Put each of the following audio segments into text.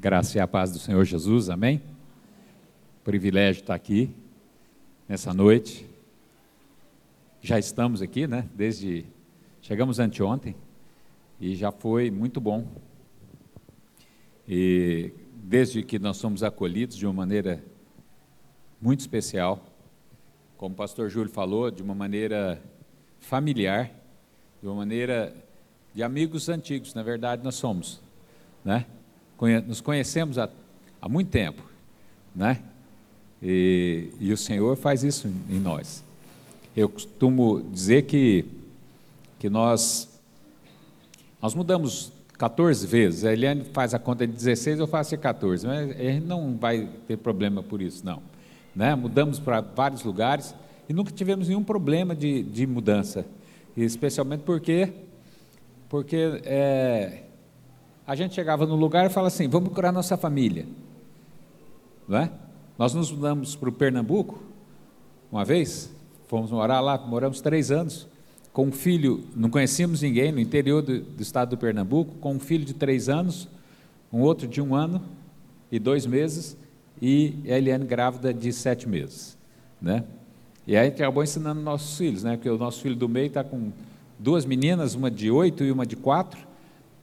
graça e a paz do Senhor Jesus, amém? Privilégio estar aqui nessa noite. Já estamos aqui, né? Desde. Chegamos anteontem e já foi muito bom. E desde que nós somos acolhidos de uma maneira muito especial, como o pastor Júlio falou, de uma maneira familiar, de uma maneira de amigos antigos, na verdade nós somos, né? Nos conhecemos há, há muito tempo, né? E, e, o Senhor faz isso em nós. Eu costumo dizer que, que nós, nós mudamos 14 vezes. A Eliane faz a conta de 16, eu faço 14. Mas a gente não vai ter problema por isso, não. Né? Mudamos para vários lugares e nunca tivemos nenhum problema de, de mudança. Especialmente porque, porque é, a gente chegava no lugar e falava assim: vamos procurar nossa família. Não é? Nós nos mudamos para o Pernambuco, uma vez, fomos morar lá, moramos três anos, com um filho, não conhecíamos ninguém, no interior do, do estado do Pernambuco, com um filho de três anos, um outro de um ano e dois meses, e a Eliane grávida de sete meses. Né? E aí acabou ensinando nossos filhos, né? porque o nosso filho do meio está com duas meninas, uma de oito e uma de quatro,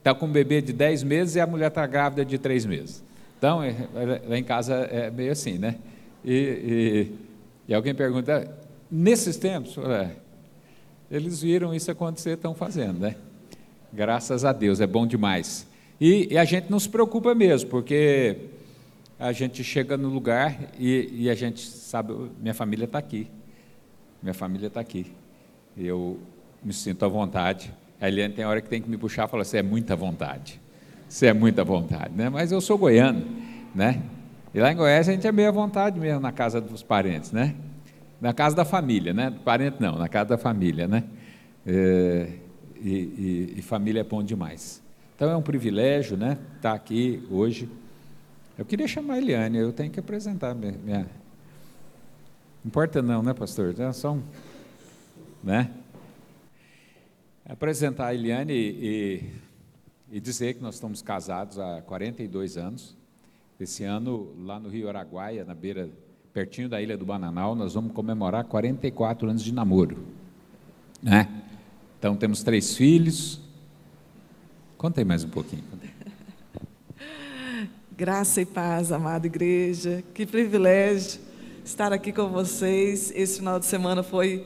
está com um bebê de 10 meses e a mulher está grávida de 3 meses. Então, é, é, lá em casa é meio assim, né? E, e, e alguém pergunta, nesses tempos, é, eles viram isso acontecer, estão fazendo, né? Graças a Deus, é bom demais. E, e, a gente não se preocupa mesmo, porque a gente chega no lugar e, e a gente sabe, minha família está aqui, minha família está aqui. Eu me sinto à vontade a Eliane tem hora que tem que me puxar e falar: você é muita vontade. Você é muita vontade, né? Mas eu sou goiano, né? E lá em Goiás a gente é meio à vontade mesmo na casa dos parentes, né? Na casa da família, né? Parente não, na casa da família, né? É, e, e, e, família é bom demais. Então é um privilégio, né? Estar tá aqui hoje. Eu queria chamar a Eliane, eu tenho que apresentar minha. minha... Não importa não, né, pastor? É só um, né? Apresentar a Eliane e, e, dizer que nós estamos casados há 42 anos. Esse ano, lá no Rio Araguaia, na beira, pertinho da Ilha do Bananal, nós vamos comemorar 44 anos de namoro. Né? Então, temos três filhos. Conta aí mais um pouquinho. Graça e paz, amada igreja. Que privilégio estar aqui com vocês. Esse final de semana foi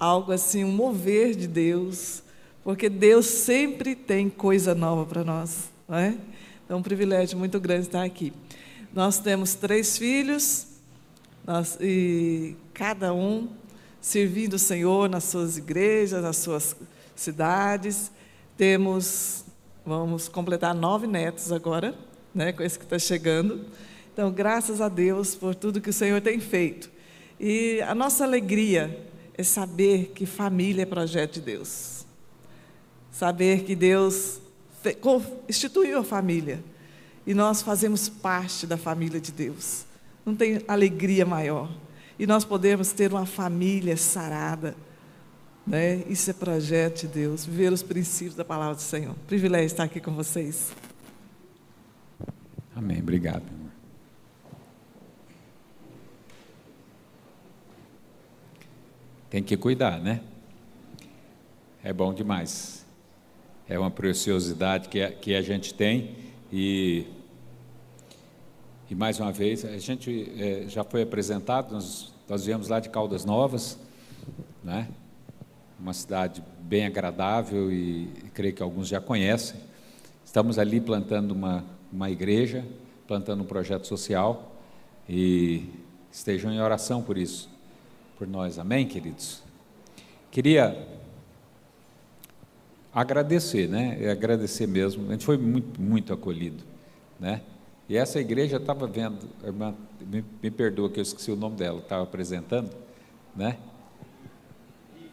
algo assim, um mover de Deus porque Deus sempre tem coisa nova para nós. Não é? Então, é um privilégio muito grande estar aqui. Nós temos três filhos, nós, e cada um servindo o Senhor nas suas igrejas, nas suas cidades. Temos, vamos completar nove netos agora, né, com esse que está chegando. Então, graças a Deus por tudo que o Senhor tem feito. E a nossa alegria é saber que família é projeto de Deus. Saber que Deus instituiu a família e nós fazemos parte da família de Deus. Não tem alegria maior. E nós podemos ter uma família sarada. Né? Isso é projeto de Deus, viver os princípios da palavra do Senhor. Privilégio estar aqui com vocês. Amém. Obrigado. Tem que cuidar, né? É bom demais é uma preciosidade que a, que a gente tem e, e mais uma vez a gente é, já foi apresentado, nós, nós viemos lá de Caldas Novas, né? uma cidade bem agradável e, e creio que alguns já conhecem. Estamos ali plantando uma, uma igreja, plantando um projeto social e estejam em oração por isso, por nós, amém, queridos? Queria agradecer, né? É agradecer mesmo. A gente foi muito, muito acolhido, né? E essa igreja estava vendo, irmã, me, me, perdoa que eu esqueci o nome dela, estava apresentando, né?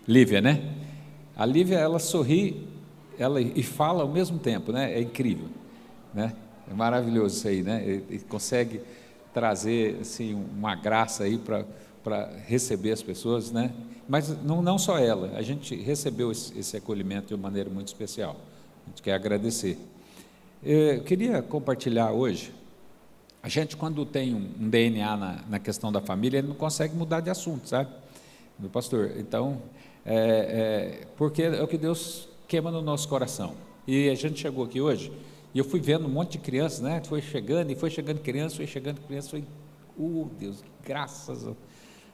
Lívia, né? A Lívia, ela sorri, ela e fala ao mesmo tempo, né? É incrível, né? É maravilhoso isso aí, né? E, e consegue trazer assim uma graça aí para receber as pessoas, né? Mas não, não só ela, a gente recebeu esse, esse acolhimento de uma maneira muito especial. A gente quer agradecer. Eu queria compartilhar hoje A gente, quando tem um, um DNA na, na, questão da família, ele não consegue mudar de assunto, sabe? Meu pastor. Então, é, é, porque é o que Deus queima no nosso coração. E a gente chegou aqui hoje, e eu fui vendo um monte de crianças, né? Foi chegando, e foi chegando criança, foi chegando criança, foi. Uh, Deus, graças a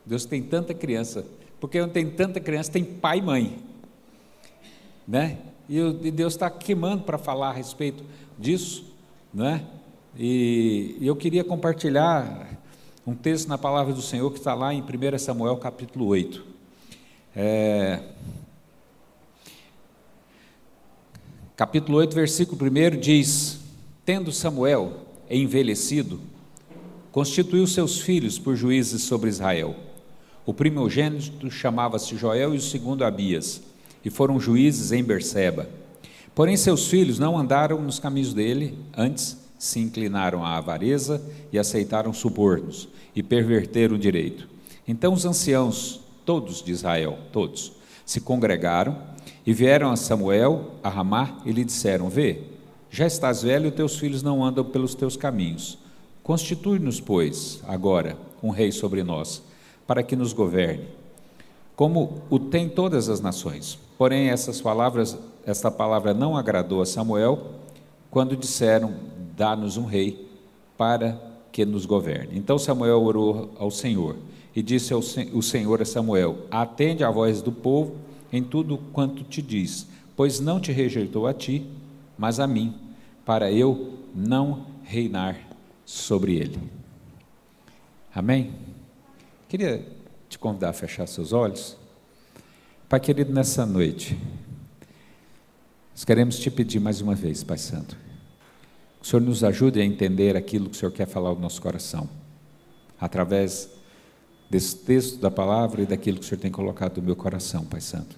Deus tem tanta criança. Porque não tem tanta criança, tem pai e mãe. Né? E Deus está queimando para falar a respeito disso, né? E, eu queria compartilhar um texto na palavra do Senhor que está lá em 1 Samuel capítulo 8. É, capítulo 8, versículo 1 diz: Tendo Samuel envelhecido, constituiu seus filhos por juízes sobre Israel. O primogênito chamava-se Joel e o segundo Abias, e foram juízes em Berseba. Porém, seus filhos não andaram nos caminhos dele, antes se inclinaram à avareza e aceitaram subornos e perverteram o direito. Então os anciãos, todos de Israel, todos, se congregaram e vieram a Samuel a Ramá e lhe disseram: Vê, já estás velho e teus filhos não andam pelos teus caminhos. Constitui-nos, pois, agora um rei sobre nós, para que nos governe, como o tem todas as nações. Porém, essas palavras, esta palavra não agradou a Samuel quando disseram: dá-nos um rei para que nos governe. Então Samuel orou ao Senhor e disse ao o Senhor a Samuel: Atende à voz do povo em tudo quanto te diz, pois não te rejeitou a ti, mas a mim, para eu não reinar sobre ele. Amém? Queria te convidar a fechar seus olhos. Pai querido, nessa noite, nós queremos te pedir mais uma vez, Pai Santo o Senhor nos ajude a entender aquilo que o Senhor quer falar ao nosso coração, através desse texto da palavra e daquilo que o Senhor tem colocado no meu coração, Pai Santo.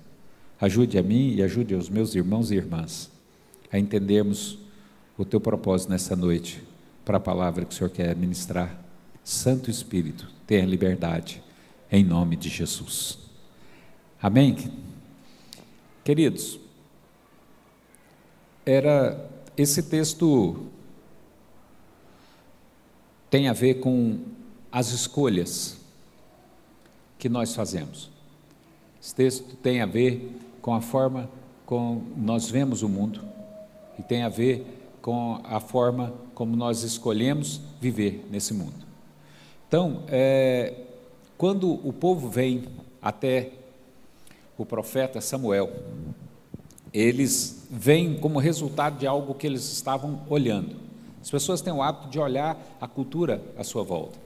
Ajude a mim e ajude aos meus irmãos e irmãs a entendermos o teu propósito nessa noite para a palavra que o Senhor quer ministrar. Santo Espírito, tenha liberdade, em nome de Jesus. Amém? Queridos, era esse texto tem a ver com as escolhas que nós fazemos. Esse texto tem a ver com a forma como nós vemos o mundo e tem a ver com a forma como nós escolhemos viver nesse mundo. Então, é, quando o povo vem até o profeta Samuel, eles vêm como resultado de algo que eles estavam olhando. As pessoas têm o hábito de olhar a cultura à sua volta.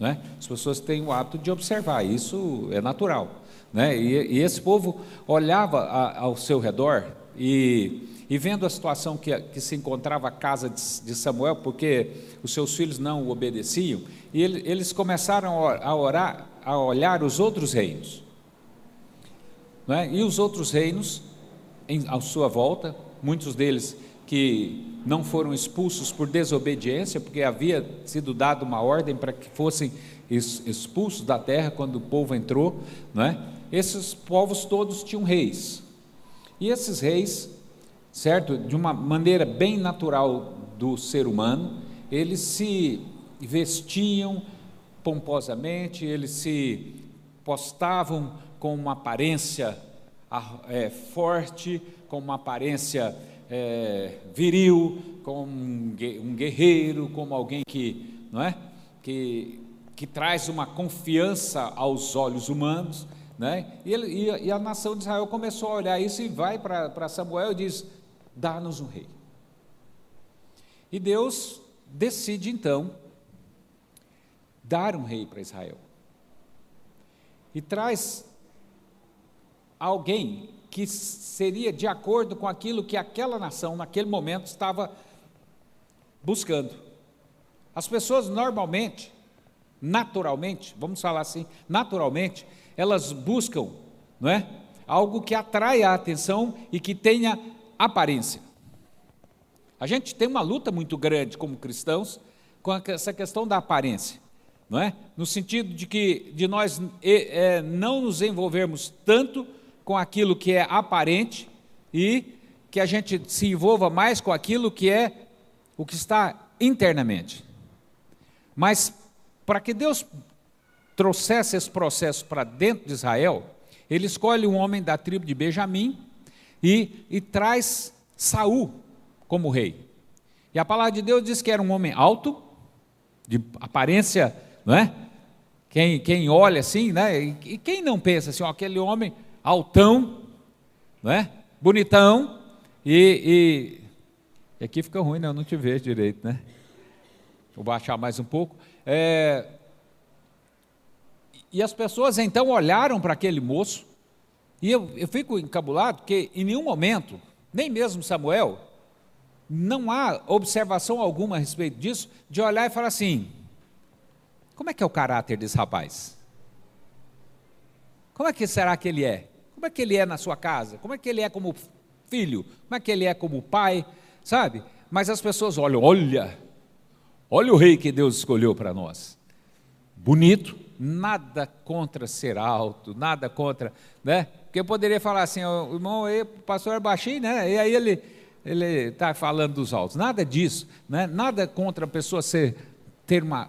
Né? As pessoas têm o hábito de observar, isso é natural. Né? E, e esse povo olhava a, ao seu redor e, e vendo a situação que, que, se encontrava a casa de, de, Samuel, porque os seus filhos não o obedeciam, e ele, eles começaram a orar, a olhar os outros reinos. Né? E os outros reinos em, à sua volta, muitos deles que não foram expulsos por desobediência, porque havia sido dada uma ordem para que fossem expulsos da terra quando o povo entrou, não é? Esses povos todos tinham reis. E esses reis, certo, de uma maneira bem natural do ser humano, eles se vestiam pomposamente, eles se postavam com uma aparência é, forte, com uma aparência é, viril, como um guerreiro, como alguém que, não é? que, que traz uma confiança aos olhos humanos. Né? E, ele, e, a, e a nação de Israel começou a olhar isso e vai para Samuel e diz: dá-nos um rei. E Deus decide então dar um rei para Israel. E traz alguém que seria de acordo com aquilo que aquela nação, naquele momento, estava buscando. As pessoas normalmente, naturalmente, vamos falar assim, naturalmente, elas buscam, não é? Algo que atraia a atenção e que tenha aparência. A gente tem uma luta muito grande como cristãos com essa questão da aparência, não é? No sentido de que de nós é, não nos envolvermos tanto com aquilo que é aparente e que a gente se envolva mais com aquilo que é o que está internamente. Mas para que Deus trouxesse esse processo para dentro de Israel, ele escolhe um homem da tribo de Benjamim e, e traz Saul como rei. E a palavra de Deus diz que era um homem alto, de aparência, não é? Quem, quem olha assim, né? E, quem não pensa assim, ó, aquele homem altão, não é? Bonitão, e, e, e aqui fica ruim, né? Eu não te vejo direito, né? Vou baixar mais um pouco. É, e as pessoas então olharam para aquele moço, e eu, eu fico encabulado, porque em nenhum momento, nem mesmo Samuel, não há observação alguma a respeito disso, de olhar e falar assim: como é que é o caráter desse rapaz? Como é que será que ele é? Como é que ele é na sua casa? Como é que ele é como filho? Como é que ele é como pai? Sabe? Mas as pessoas olham, olha, olha o rei que Deus escolheu para nós. Bonito, nada contra ser alto, nada contra, né? Porque eu poderia falar assim, o irmão, o pastor é baixinho, né? E aí ele ele está falando dos altos. Nada disso, né? Nada contra a pessoa ser ter uma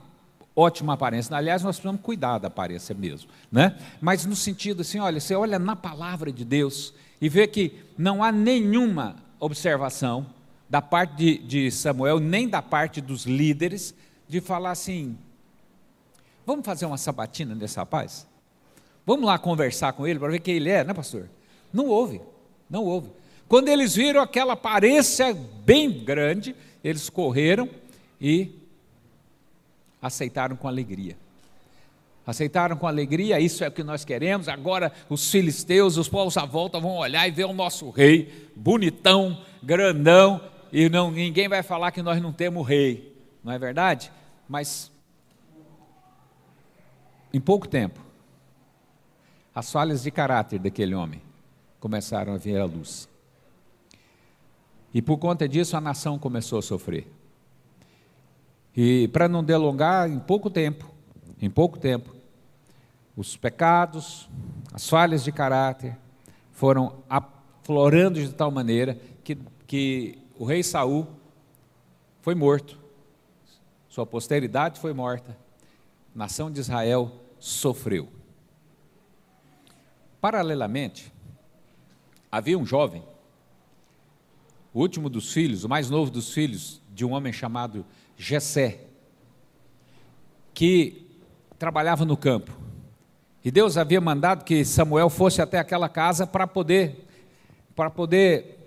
ótima aparência. Aliás, nós precisamos cuidar da aparência mesmo, né? Mas no sentido assim, olha, você olha na palavra de Deus e vê que não há nenhuma observação da parte de, de Samuel, nem da parte dos líderes, de falar assim: Vamos fazer uma sabatina nesse rapaz? Vamos lá conversar com ele para ver quem ele é, né, pastor? Não houve, não houve. Quando eles viram aquela aparência bem grande, eles correram e aceitaram com alegria. Aceitaram com alegria, isso é o que nós queremos. Agora os filisteus, os povos à volta vão olhar e ver o nosso rei, bonitão, grandão, e não, ninguém vai falar que nós não temos rei, não é verdade? Mas em pouco tempo, as falhas de caráter daquele homem começaram a vir à luz. E por conta disso a nação começou a sofrer. E para não delongar, em pouco tempo, em pouco tempo, os pecados, as falhas de caráter foram aflorando de tal maneira que, que o rei Saul foi morto, sua posteridade foi morta, a nação de Israel sofreu. Paralelamente, havia um jovem, o último dos filhos, o mais novo dos filhos de um homem chamado Jessé, que trabalhava no campo. E Deus havia mandado que Samuel fosse até aquela casa para poder para poder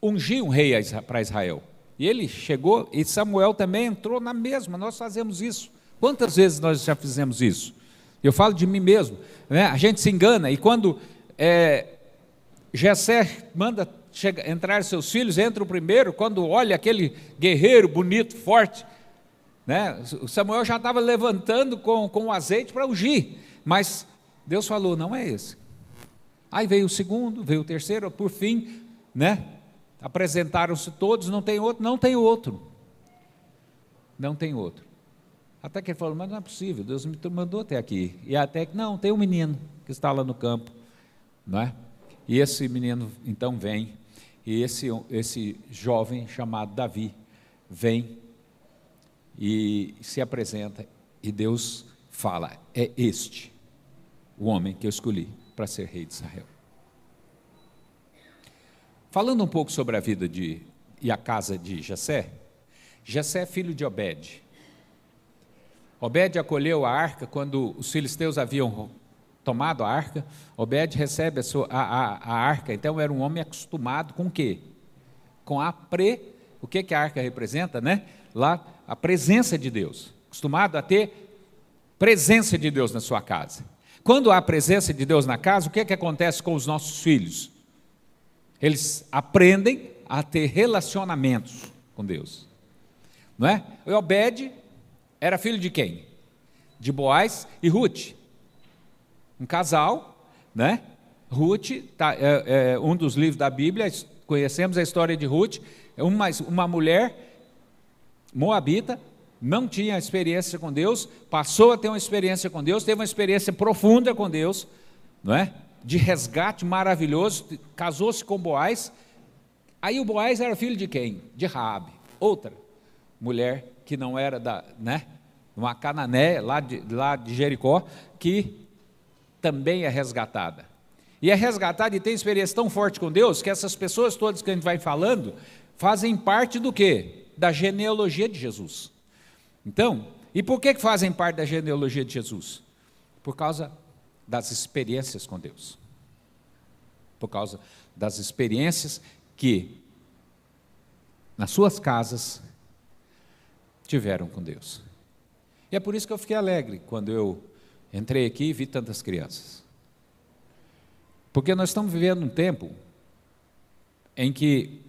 ungir um rei para Israel. E ele chegou e Samuel também entrou na mesma. Nós fazemos isso. Quantas vezes nós já fizemos isso? Eu falo de mim mesmo. Né? A gente se engana e quando é, Jessé manda chega, entrar seus filhos, entra o primeiro, quando olha aquele guerreiro bonito, forte, né? o Samuel já estava levantando com, com o azeite para ungir, mas Deus falou: não é esse. Aí veio o segundo, veio o terceiro, por fim, né? apresentaram-se todos, não tem outro, não tem outro. Não tem outro. Até que ele falou, mas não é possível, Deus me mandou até aqui. E até que, não, tem um menino que está lá no campo, não é? E esse menino então vem, e esse, esse jovem chamado Davi vem e se apresenta, e Deus fala: é este o homem que eu escolhi para ser rei de Israel. Falando um pouco sobre a vida de e a casa de Jessé, Jessé é filho de Obed. Obed acolheu a arca quando os filisteus haviam tomado a arca. Obed recebe a, sua, a, a, a arca, então era um homem acostumado com o quê? Com a pre. O que, que a arca representa, né? Lá, a presença de Deus. Acostumado a ter presença de Deus na sua casa. Quando há presença de Deus na casa, o que, que acontece com os nossos filhos? Eles aprendem a ter relacionamentos com Deus. Não é? O Obed era filho de quem? De Boaz e Ruth. Um casal, né? Ruth, tá, é, é, um dos livros da Bíblia, conhecemos a história de Ruth, uma, uma mulher moabita, não tinha experiência com Deus, passou a ter uma experiência com Deus, teve uma experiência profunda com Deus, não é? De resgate maravilhoso, casou-se com Boaz. Aí o Boaz era filho de quem? De Raabe, outra mulher que não era da, né? Uma canané lá de, lá de Jericó, que também é resgatada. E é resgatada e tem experiência tão forte com Deus que essas pessoas todas que a gente vai falando fazem parte do quê? Da genealogia de Jesus. Então, e por que fazem parte da genealogia de Jesus? Por causa das experiências com Deus. Por causa das experiências que nas suas casas tiveram com Deus. E é por isso que eu fiquei alegre quando eu entrei aqui e vi tantas crianças. Porque nós estamos vivendo um tempo em que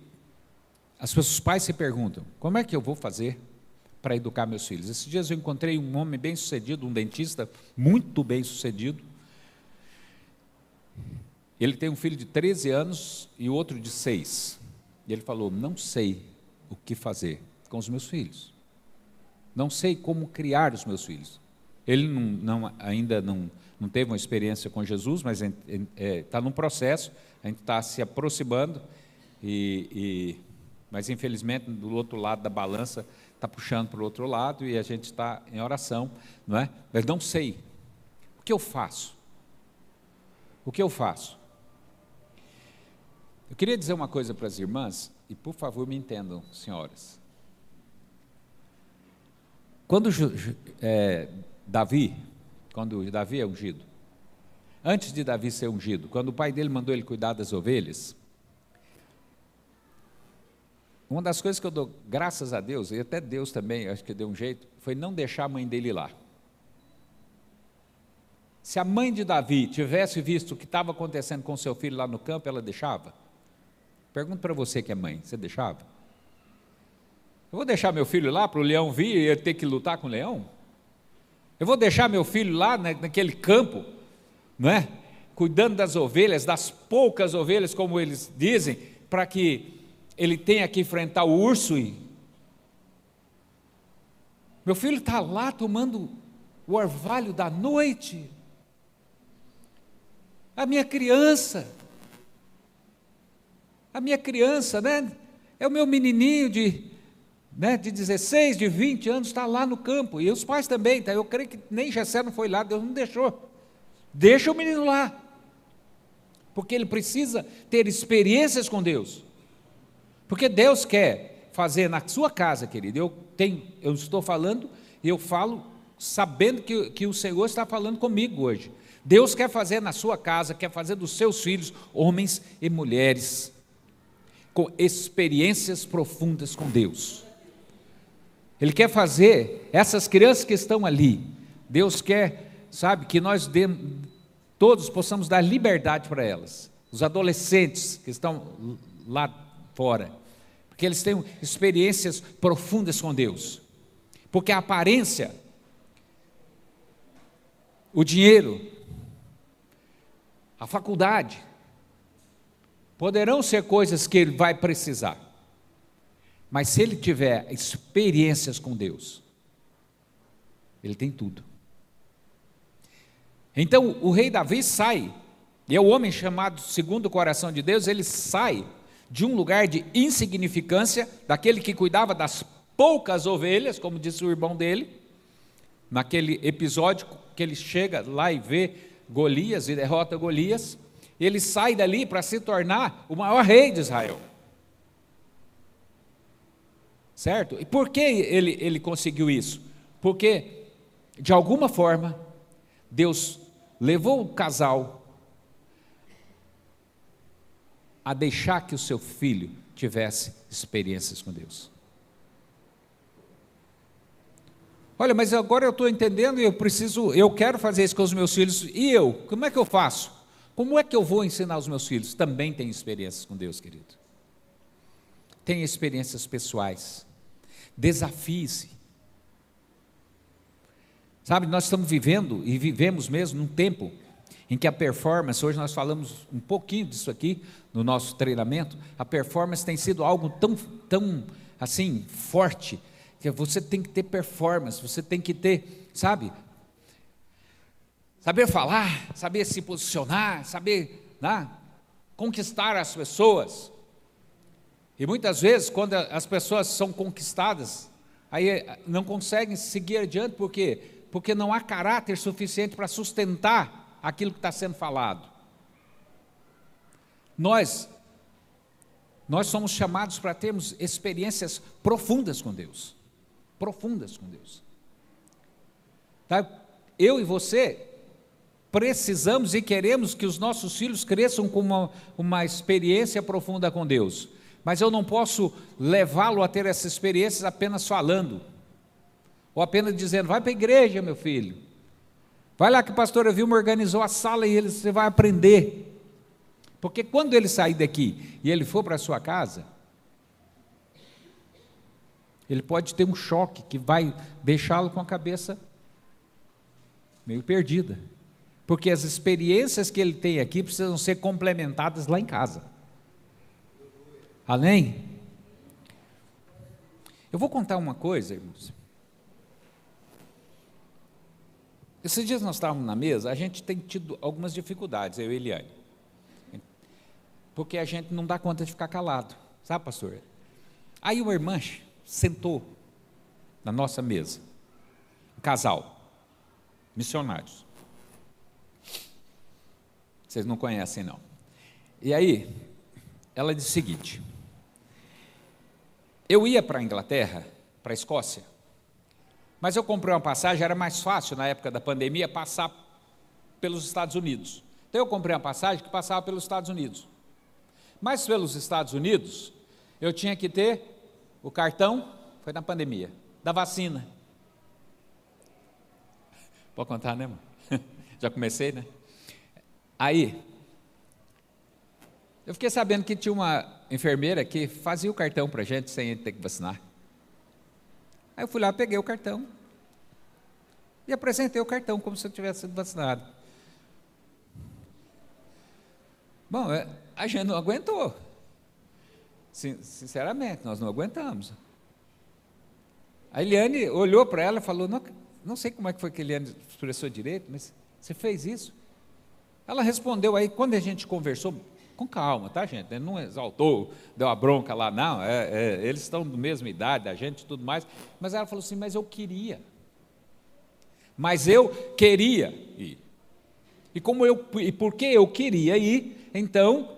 as pessoas, pais se perguntam: como é que eu vou fazer para educar meus filhos? Esses dias eu encontrei um homem bem sucedido, um dentista muito bem sucedido. Ele tem um filho de 13 anos e outro de 6. E ele falou: Não sei o que fazer com os meus filhos. Não sei como criar os meus filhos. Ele não, não, ainda não, não teve uma experiência com Jesus, mas está é, é, num processo, a gente está se aproximando, e, e, mas infelizmente do outro lado da balança está puxando para o outro lado e a gente está em oração, não é? Mas não sei. O que eu faço? O que eu faço? Eu queria dizer uma coisa para as irmãs, e por favor me entendam, senhoras. Quando é, Davi, quando Davi é ungido, antes de Davi ser ungido, quando o pai dele mandou ele cuidar das ovelhas, uma das coisas que eu dou graças a Deus, e até Deus também, acho que deu um jeito, foi não deixar a mãe dele lá. Se a mãe de Davi tivesse visto o que estava acontecendo com seu filho lá no campo, ela deixava? Pergunto para você que é mãe, você deixava? Eu vou deixar meu filho lá para o leão vir e ter que lutar com o leão? Eu vou deixar meu filho lá naquele campo, não é? Cuidando das ovelhas, das poucas ovelhas, como eles dizem, para que ele tenha que enfrentar o urso e. Meu filho está lá tomando o orvalho da noite. A minha criança a minha criança, né? É o meu menininho de, né, de 16, de 20 anos, está lá no campo. E os pais também, tá? Eu creio que nem Jessé não foi lá, Deus não deixou. Deixa o menino lá. Porque ele precisa ter experiências com Deus. Porque Deus quer fazer na sua casa, querido. Eu, tenho, eu estou falando, e eu falo sabendo que, que o Senhor está falando comigo hoje. Deus quer fazer na sua casa, quer fazer dos seus filhos, homens e mulheres com experiências profundas com Deus. Ele quer fazer essas crianças que estão ali. Deus quer, sabe, que nós demos, todos possamos dar liberdade para elas. Os adolescentes que estão lá fora, porque eles têm experiências profundas com Deus. Porque a aparência, o dinheiro, a faculdade, Poderão ser coisas que ele vai precisar. Mas se ele tiver experiências com Deus, ele tem tudo. Então o rei Davi sai, e é o homem chamado segundo o coração de Deus, ele sai de um lugar de insignificância, daquele que cuidava das poucas ovelhas, como disse o irmão dele, naquele episódio que ele chega lá e vê Golias e derrota Golias, ele sai dali para se tornar o maior rei de Israel. Certo? E por que ele, ele conseguiu isso? Porque, de alguma forma, Deus levou o casal a deixar que o seu filho tivesse experiências com Deus. Olha, mas agora eu estou entendendo e eu preciso, eu quero fazer isso com os meus filhos. E eu? Como é que eu faço? Como é que eu vou ensinar os meus filhos? Também tem experiências com Deus, querido. Tem experiências pessoais. Desafie-se. Sabe, nós estamos vivendo e vivemos mesmo num tempo em que a performance, hoje nós falamos um pouquinho disso aqui no nosso treinamento, a performance tem sido algo tão, tão assim, forte, que você tem que ter performance, você tem que ter, sabe, saber falar, saber se posicionar, saber né, conquistar as pessoas. E muitas vezes, quando as pessoas são conquistadas, aí eh, não conseguem seguir adiante, por quê? Porque não há caráter suficiente para sustentar aquilo que está sendo falado. Nós, nós somos chamados para termos experiências profundas com Deus, profundas com Deus. Tá? Eu e você precisamos e queremos que os nossos filhos cresçam com uma, uma experiência profunda com Deus. Mas eu não posso levá-lo a ter essas experiências apenas falando, ou apenas dizendo: vai para a igreja, meu filho. Vai lá que o pastor Vilma organizou a sala e ele, você vai aprender. Porque quando ele sair daqui e ele for para a sua casa, ele pode ter um choque que vai deixá-lo com a cabeça meio perdida porque as experiências que ele tem aqui precisam ser complementadas lá em casa. Amém? Eu vou contar uma coisa, irmãos. Esses dias nós estávamos na mesa, a gente tem tido algumas dificuldades, eu e Eliane. Porque a gente não dá conta de ficar calado, sabe, pastor? Aí uma irmã sentou na nossa mesa, um casal, missionários. Vocês não conhecem, não. E aí, ela disse o seguinte: eu ia para a Inglaterra, para a Escócia, mas eu comprei uma passagem, era mais fácil na época da pandemia passar pelos Estados Unidos. Então eu comprei uma passagem que passava pelos Estados Unidos. Mas pelos Estados Unidos, eu tinha que ter o cartão, foi na pandemia, da vacina. Pode contar, né, irmão? Já comecei, né? Aí, eu fiquei sabendo que tinha uma enfermeira que fazia o cartão para a gente sem ter que vacinar. Aí eu fui lá, peguei o cartão e apresentei o cartão como se eu tivesse sido vacinado. Bom, é, a gente não aguentou. Sinceramente, nós não aguentamos. A Eliane olhou para ela e falou: não, não sei como é que foi que a Eliane expressou direito, mas você fez isso? Ela respondeu aí, quando a gente conversou, com calma, tá, gente? Ele não exaltou, deu a bronca lá, não. É, é, eles estão da mesma idade, a gente e tudo mais. Mas ela falou assim: Mas eu queria. Mas eu queria ir. E, como eu, e porque eu queria ir, então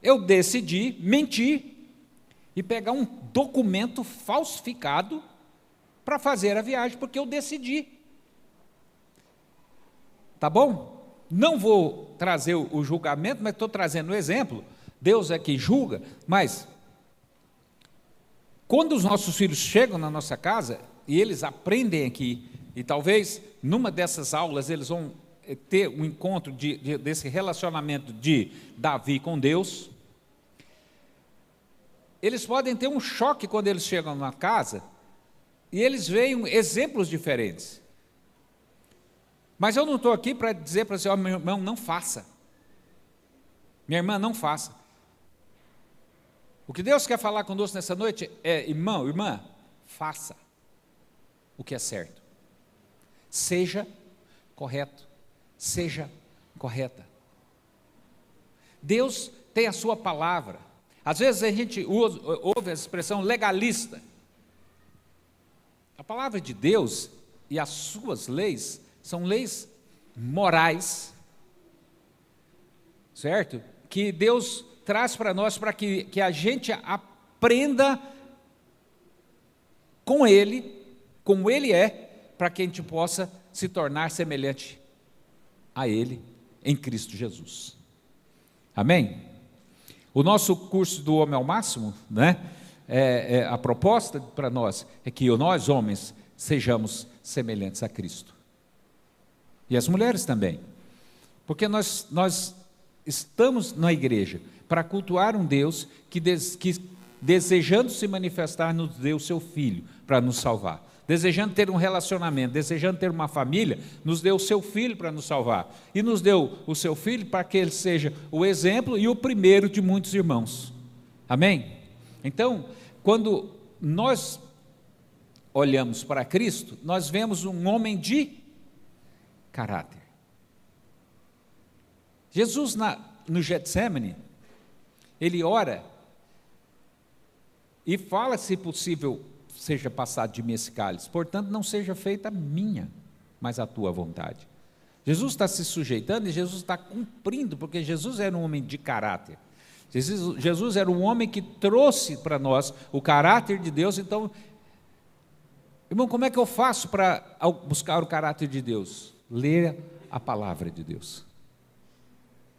eu decidi mentir e pegar um documento falsificado para fazer a viagem, porque eu decidi. Tá bom? Não vou trazer o julgamento, mas estou trazendo o um exemplo. Deus é que julga, mas quando os nossos filhos chegam na nossa casa e eles aprendem aqui, e talvez numa dessas aulas eles vão eh, ter um encontro de, de, desse relacionamento de Davi com Deus, eles podem ter um choque quando eles chegam na casa e eles veem exemplos diferentes. Mas eu não estou aqui para dizer para você, oh, meu irmão, não faça. Minha irmã, não faça. O que Deus quer falar conosco nessa noite é, irmão, irmã, faça o que é certo. Seja correto. Seja correta. Deus tem a sua palavra. Às vezes a gente ouve a expressão legalista. A palavra de Deus e as suas leis são leis morais, certo? Que Deus traz para nós para que, que a gente aprenda com Ele, como Ele é, para que a gente possa se tornar semelhante a Ele em Cristo Jesus. Amém? O nosso curso do Homem ao Máximo, né? É, é, a proposta para nós é que nós, homens, sejamos semelhantes a Cristo. E as mulheres também. Porque nós, nós estamos na igreja para cultuar um Deus que, des, que desejando se manifestar, nos deu o seu filho para nos salvar. Desejando ter um relacionamento, desejando ter uma família, nos deu o seu filho para nos salvar. E nos deu o seu filho para que ele seja o exemplo e o primeiro de muitos irmãos. Amém? Então, quando nós olhamos para Cristo, nós vemos um homem de caráter. Jesus, na, no Getsemane, ele ora e fala, se possível, seja passado de mim esse cálice. Portanto, não seja feita a minha, mas a tua vontade. Jesus está se sujeitando e Jesus está cumprindo, porque Jesus era um homem de caráter. Jesus, Jesus era um homem que trouxe para nós o caráter de Deus, então, irmão, como é que eu faço para buscar o caráter de Deus? Leia a palavra de Deus.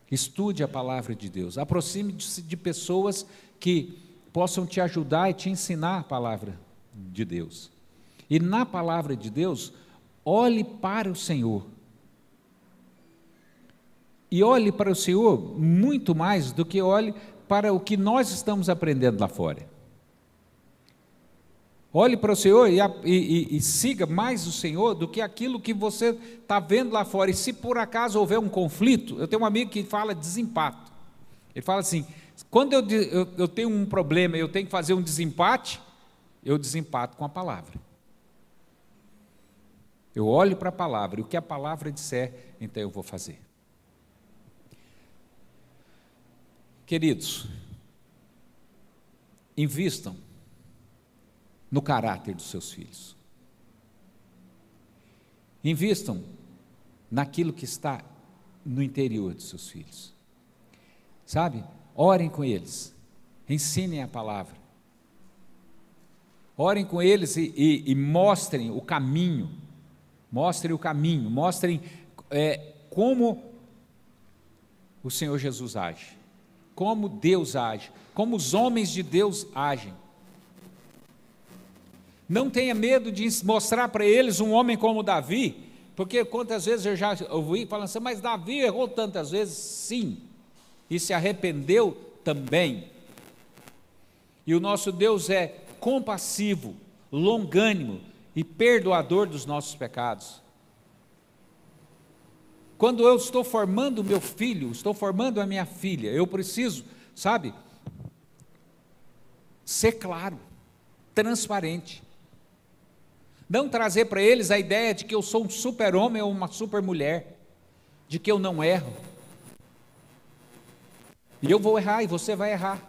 Estude a palavra de Deus. Aproxime-se de pessoas que possam te ajudar e te ensinar a palavra de Deus. E na palavra de Deus, olhe para o Senhor. E olhe para o Senhor muito mais do que olhe para o que nós estamos aprendendo lá fora. Olhe para o Senhor e, e, e, siga mais o Senhor do que aquilo que você está vendo lá fora. E se por acaso houver um conflito, eu tenho um amigo que fala desempate. Ele fala assim: quando eu, eu, eu tenho um problema, eu tenho que fazer um desempate, eu desempato com a palavra. Eu olho para a palavra, e o que a palavra disser, então eu vou fazer. Queridos, invistam no caráter dos seus filhos. Invistam naquilo que está no interior dos seus filhos. Sabe? Orem com eles, ensinem a palavra. Orem com eles e, e, e mostrem o caminho, mostrem o caminho, mostrem é, como o Senhor Jesus age, como Deus age, como os homens de Deus agem. Não tenha medo de mostrar para eles um homem como Davi, porque quantas vezes eu já ouvi falando assim, mas Davi errou tantas vezes, sim, e se arrependeu também. E o nosso Deus é compassivo, longânimo e perdoador dos nossos pecados. Quando eu estou formando meu filho, estou formando a minha filha, eu preciso, sabe, ser claro, transparente. Não trazer para eles a ideia de que eu sou um super-homem ou uma super-mulher, de que eu não erro. E eu vou errar e você vai errar.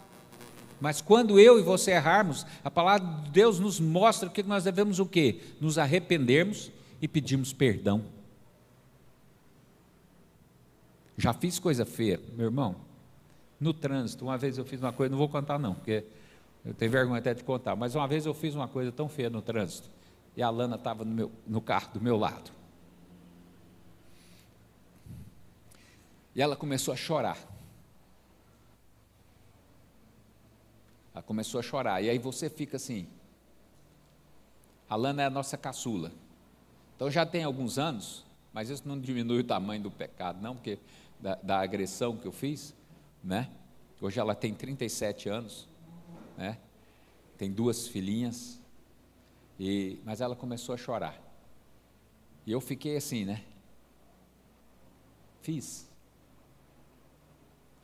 Mas quando eu e você errarmos, a palavra de Deus nos mostra que nós devemos o quê? Nos arrependermos e pedirmos perdão. Já fiz coisa feia, meu irmão. No trânsito, uma vez eu fiz uma coisa, não vou contar não, porque eu tenho vergonha até de contar, mas uma vez eu fiz uma coisa tão feia no trânsito e a Lana estava no, no carro do meu lado. E ela começou a chorar. Ela começou a chorar. E aí você fica assim. A Lana é a nossa caçula. Então já tem alguns anos, mas isso não diminui o tamanho do pecado, não, porque da, da agressão que eu fiz, né? Hoje ela tem 37 anos, né? Tem duas filhinhas, e, mas ela começou a chorar. E eu fiquei assim, né? Fiz.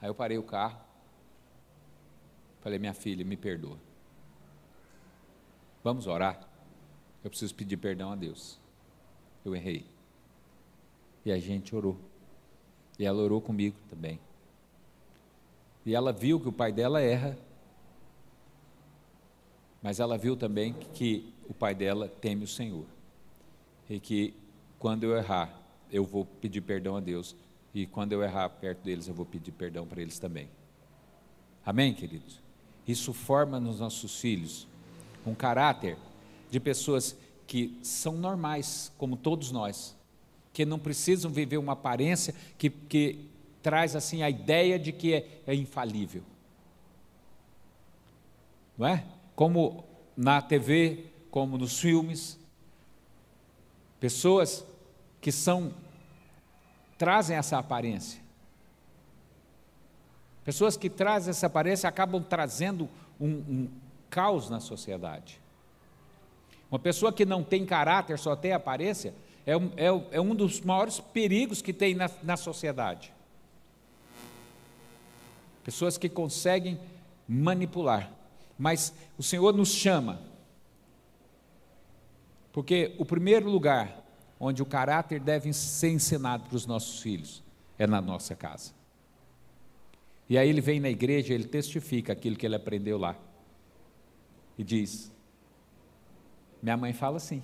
Aí eu parei o carro. Falei, minha filha, me perdoa. Vamos orar? Eu preciso pedir perdão a Deus. Eu errei. E a gente orou. E ela orou comigo também. E ela viu que o pai dela erra, mas ela viu também que o pai dela teme o Senhor. E que quando eu errar, eu vou pedir perdão a Deus. E quando eu errar perto deles, eu vou pedir perdão para eles também. Amém, queridos? Isso forma nos nossos filhos um caráter de pessoas que são normais, como todos nós, que não precisam viver uma aparência que, que traz assim a ideia de que é, é infalível. Não é? Como na TV como nos filmes. Pessoas que são trazem essa aparência. Pessoas que trazem essa aparência acabam trazendo um, um caos na sociedade. Uma pessoa que não tem caráter, só tem aparência, é um, é, é um dos maiores perigos que tem na, na sociedade. Pessoas que conseguem manipular. Mas o Senhor nos chama porque o primeiro lugar onde o caráter deve ser ensinado para os nossos filhos é na nossa casa. E aí ele vem na igreja, ele testifica aquilo que ele aprendeu lá. E diz: Minha mãe fala assim.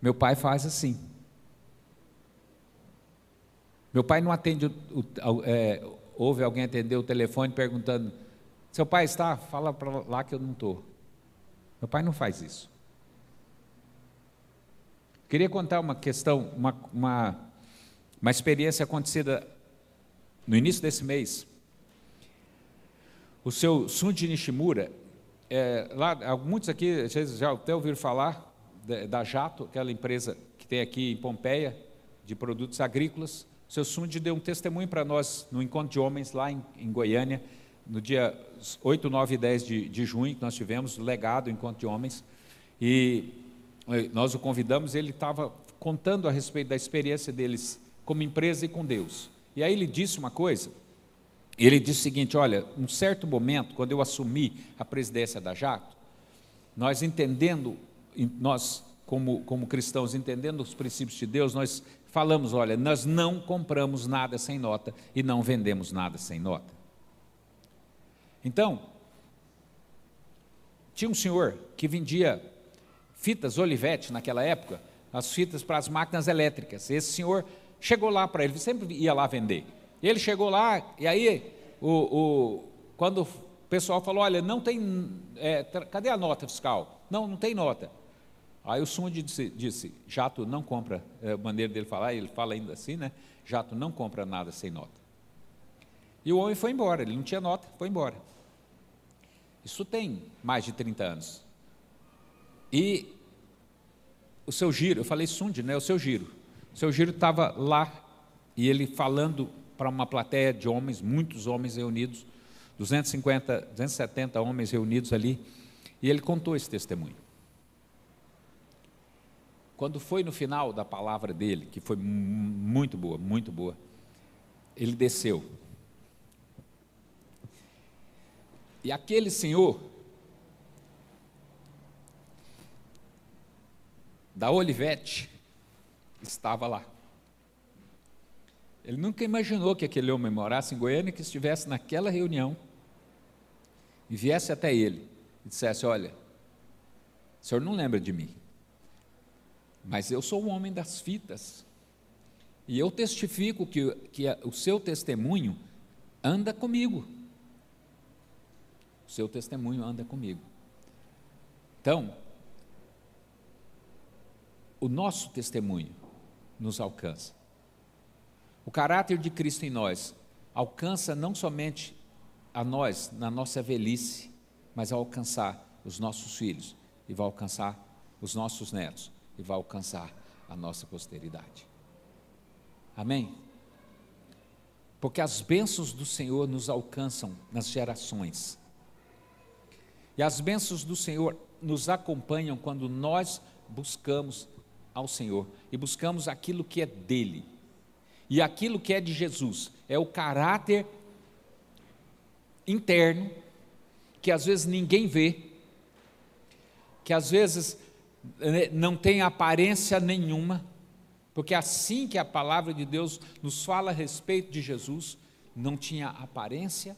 Meu pai faz assim. Meu pai não atende, o, o, é, ouve alguém atender o telefone perguntando: seu pai está? Fala para lá que eu não estou. Meu pai não faz isso. Queria contar uma questão, uma, uma, uma experiência acontecida no início desse mês. O seu Sunji Nishimura, é, lá, muitos aqui já até ouviram falar da Jato, aquela empresa que tem aqui em Pompeia, de produtos agrícolas. O seu Sunji deu um testemunho para nós no Encontro de Homens, lá em, em Goiânia, no dia 8, 9 e 10 de, de junho, que nós tivemos legado Encontro de Homens, e nós o convidamos, ele estava contando a respeito da experiência deles como empresa e com Deus. E aí ele disse uma coisa, ele disse o seguinte, olha, um certo momento, quando eu assumi a presidência da Jato, nós entendendo, nós como, como cristãos, entendendo os princípios de Deus, nós falamos, olha, nós não compramos nada sem nota e não vendemos nada sem nota. Então, tinha um senhor que vendia fitas Olivetti naquela época, as fitas para as máquinas elétricas. Esse senhor chegou lá para ele, sempre ia lá vender. Ele chegou lá, e aí, o, o, quando o pessoal falou: Olha, não tem. É, cadê a nota fiscal? Não, não tem nota. Aí o Sundi disse, disse: Jato não compra, é a maneira dele falar, ele fala ainda assim, né? Jato não compra nada sem nota. E o homem foi embora, ele não tinha nota, foi embora. Isso tem mais de 30 anos. E o seu giro, eu falei Sundi, né? O seu giro. O seu giro estava lá e ele falando para uma plateia de homens, muitos homens reunidos, 250, 270 homens reunidos ali, e ele contou esse testemunho. Quando foi no final da palavra dele, que foi muito boa, muito boa, ele desceu. E aquele senhor da Olivete estava lá. Ele nunca imaginou que aquele homem morasse em Goiânia, que estivesse naquela reunião e viesse até ele e dissesse: Olha, o senhor não lembra de mim, mas eu sou o homem das fitas. E eu testifico que, que o seu testemunho anda comigo. O seu testemunho anda comigo. Então, o nosso testemunho nos alcança. O caráter de Cristo em nós alcança não somente a nós na nossa velhice, mas vai alcançar os nossos filhos e vai alcançar os nossos netos e vai alcançar a nossa posteridade. Amém? Porque as bênçãos do Senhor nos alcançam nas gerações. E as bênçãos do Senhor nos acompanham quando nós buscamos ao Senhor e buscamos aquilo que é dele. E aquilo que é de Jesus é o caráter interno que às vezes ninguém vê, que às vezes né, não tem aparência nenhuma, porque assim que a palavra de Deus nos fala a respeito de Jesus, não tinha aparência,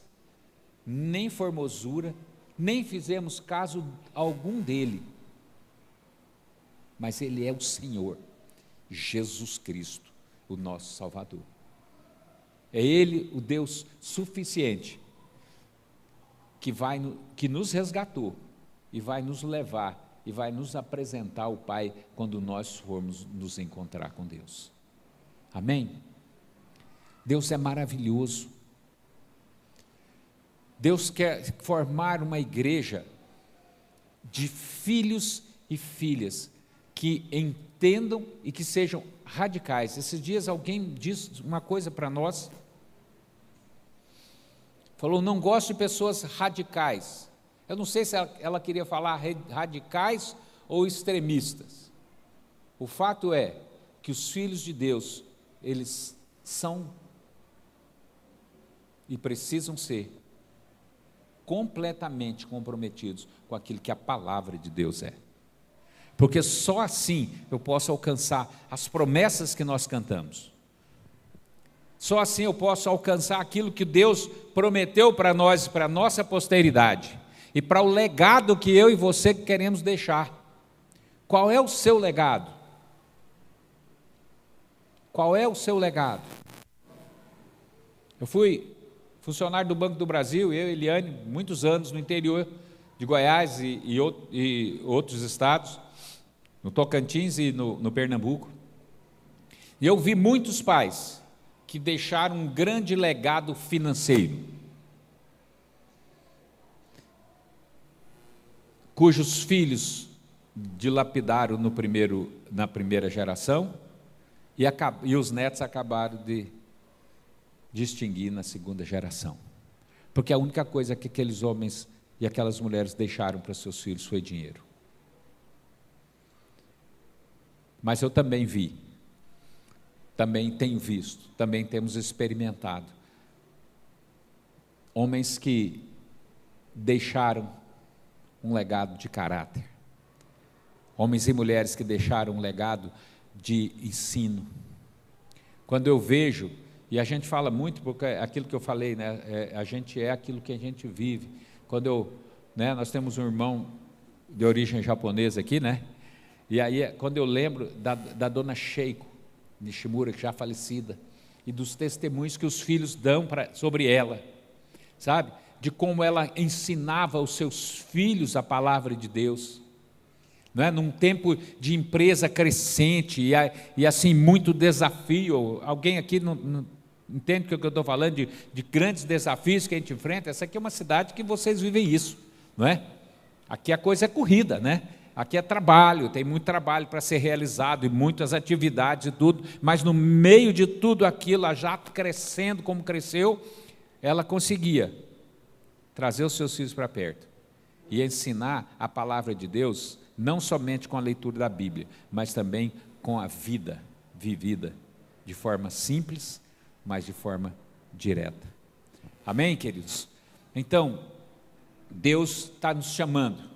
nem formosura, nem fizemos caso algum dele. Mas ele é o Senhor, Jesus Cristo, o nosso Salvador. É ele o Deus suficiente que vai que nos resgatou e vai nos levar e vai nos apresentar o Pai quando nós formos nos encontrar com Deus. Amém? Deus é maravilhoso. Deus quer formar uma igreja de filhos e filhas que entendam e que sejam radicais. Esses dias alguém disse uma coisa para nós. Falou, não gosto de pessoas radicais. Eu não sei se ela, ela queria falar radicais ou extremistas. O fato é que os filhos de Deus, eles são e precisam ser completamente comprometidos com aquilo que a palavra de Deus é. Porque só assim eu posso alcançar as promessas que nós cantamos. Só assim eu posso alcançar aquilo que Deus prometeu para nós para a nossa posteridade. e para o legado que eu e você queremos deixar. Qual é o seu legado? Qual é o seu legado? Eu fui funcionário do Banco do Brasil, eu e Eliane, muitos anos no interior de Goiás e, e, e outros estados, no Tocantins e no, no Pernambuco. E eu vi muitos pais que deixaram um grande legado financeiro, cujos filhos dilapidaram no primeiro, na primeira geração e, e os netos acabaram de distinguir na segunda geração. Porque a única coisa que aqueles homens e aquelas mulheres deixaram para seus filhos foi dinheiro. Mas eu também vi, também tenho visto, também temos experimentado homens que deixaram um legado de caráter, homens e mulheres que deixaram um legado de ensino. Quando eu vejo, e a gente fala muito, porque é aquilo que eu falei, né, é, a gente é aquilo que a gente vive. Quando eu, né, nós temos um irmão de origem japonesa aqui, né? E aí, quando eu lembro da, da dona Sheiko Nishimura, que já falecida, e dos testemunhos que os filhos dão pra, sobre ela, sabe? De como ela ensinava os seus filhos a palavra de Deus. Não é? Num tempo de empresa crescente e, e assim, muito desafio. Alguém aqui não, não entende o que eu estou falando de, de grandes desafios que a gente enfrenta? Essa aqui é uma cidade que vocês vivem isso, não é? Aqui a coisa é corrida, né? Aqui é trabalho, tem muito trabalho para ser realizado e muitas atividades e tudo, mas no meio de tudo aquilo, a Jato crescendo como cresceu, ela conseguia trazer os seus filhos para perto e ensinar a palavra de Deus, não somente com a leitura da Bíblia, mas também com a vida vivida de forma simples, mas de forma direta. Amém, queridos? Então, Deus está nos chamando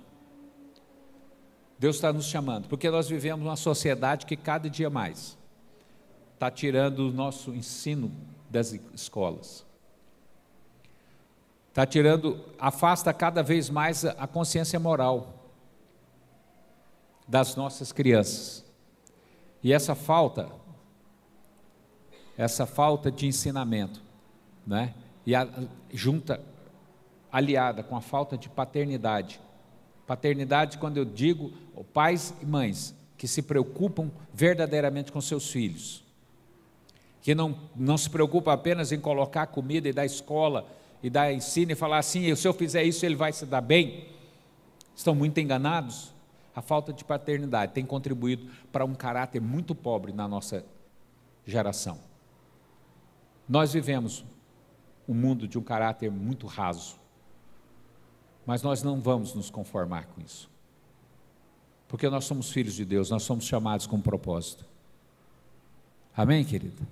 Deus está nos chamando, porque nós vivemos uma sociedade que cada dia mais está tirando o nosso ensino das escolas. Está tirando, afasta cada vez mais a consciência moral das nossas crianças. E essa falta, essa falta de ensinamento, né? E a, junta, aliada com a falta de paternidade, Paternidade, quando eu digo pais e mães que se preocupam verdadeiramente com seus filhos, que não, não se preocupam apenas em colocar comida e dar escola e dar ensino e falar assim: se eu fizer isso, ele vai se dar bem. Estão muito enganados. A falta de paternidade tem contribuído para um caráter muito pobre na nossa geração. Nós vivemos um mundo de um caráter muito raso. Mas nós não vamos nos conformar com isso. Porque nós somos filhos de Deus, nós somos chamados com um propósito. Amém, querida?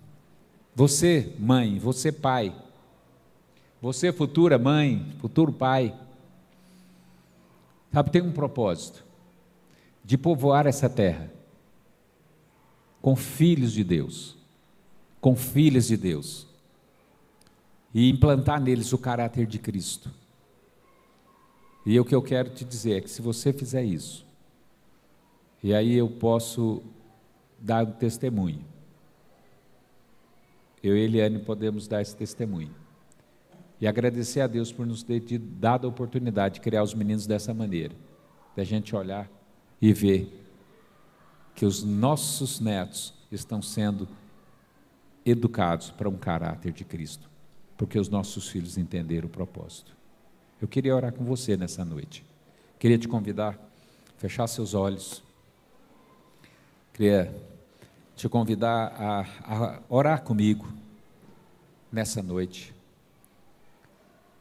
Você, mãe, você, pai, você, futura mãe, futuro pai, sabe, tem um propósito de povoar essa terra com filhos de Deus, com filhas de Deus, e implantar neles o caráter de Cristo. E o que eu quero te dizer é que se você fizer isso, e aí eu posso dar um testemunho. Eu e Eliane podemos dar esse testemunho. E agradecer a Deus por nos ter dado a oportunidade de criar os meninos dessa maneira. Da gente olhar e ver que os nossos netos estão sendo educados para um caráter de Cristo, porque os nossos filhos entenderam o propósito. Eu queria orar com você nessa noite. Queria te convidar a fechar seus olhos. Queria te convidar a, a orar comigo nessa noite.